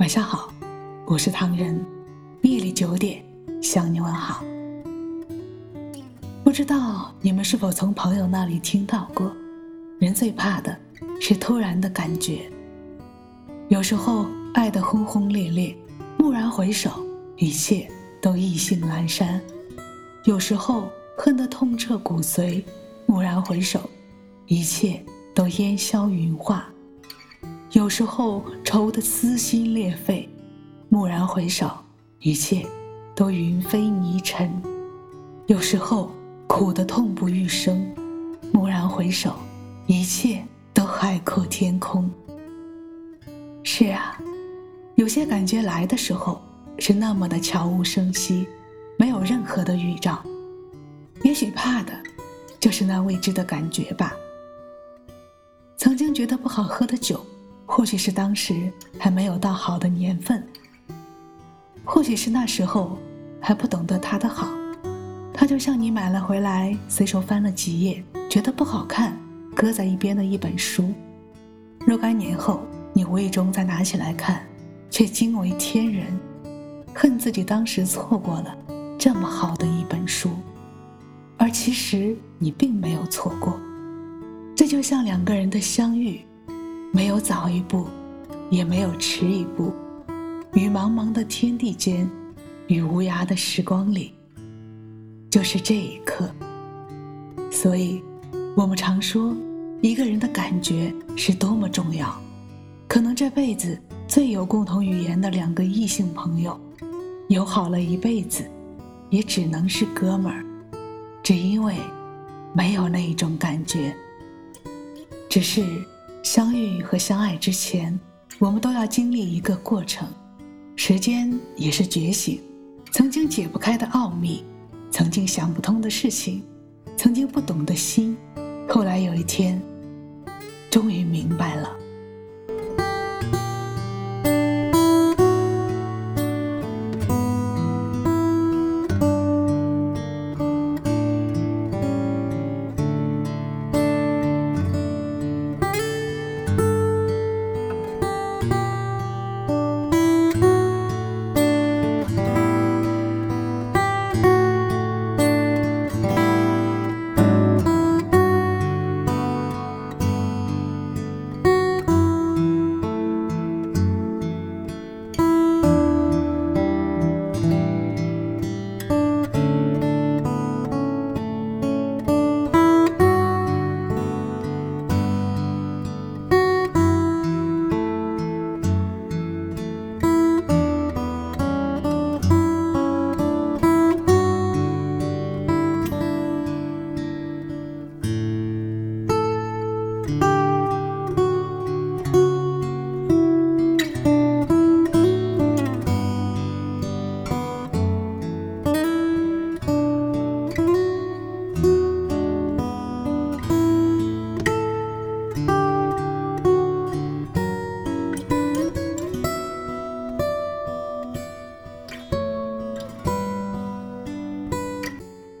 晚上好，我是唐人。夜里九点向你问好。不知道你们是否从朋友那里听到过，人最怕的是突然的感觉。有时候爱得轰轰烈烈，蓦然回首，一切都意兴阑珊；有时候恨得痛彻骨髓，蓦然回首，一切都烟消云化。有时候愁得撕心裂肺，蓦然回首，一切都云飞泥尘；有时候苦得痛不欲生，蓦然回首，一切都海阔天空。是啊，有些感觉来的时候是那么的悄无声息，没有任何的预兆。也许怕的，就是那未知的感觉吧。曾经觉得不好喝的酒。或许是当时还没有到好的年份，或许是那时候还不懂得他的好，他就像你买了回来，随手翻了几页，觉得不好看，搁在一边的一本书。若干年后，你无意中再拿起来看，却惊为天人，恨自己当时错过了这么好的一本书，而其实你并没有错过。这就像两个人的相遇。没有早一步，也没有迟一步，于茫茫的天地间，于无涯的时光里，就是这一刻。所以，我们常说，一个人的感觉是多么重要。可能这辈子最有共同语言的两个异性朋友，友好了一辈子，也只能是哥们儿，只因为没有那一种感觉，只是。相遇和相爱之前，我们都要经历一个过程。时间也是觉醒，曾经解不开的奥秘，曾经想不通的事情，曾经不懂的心，后来有一天，终于明白了。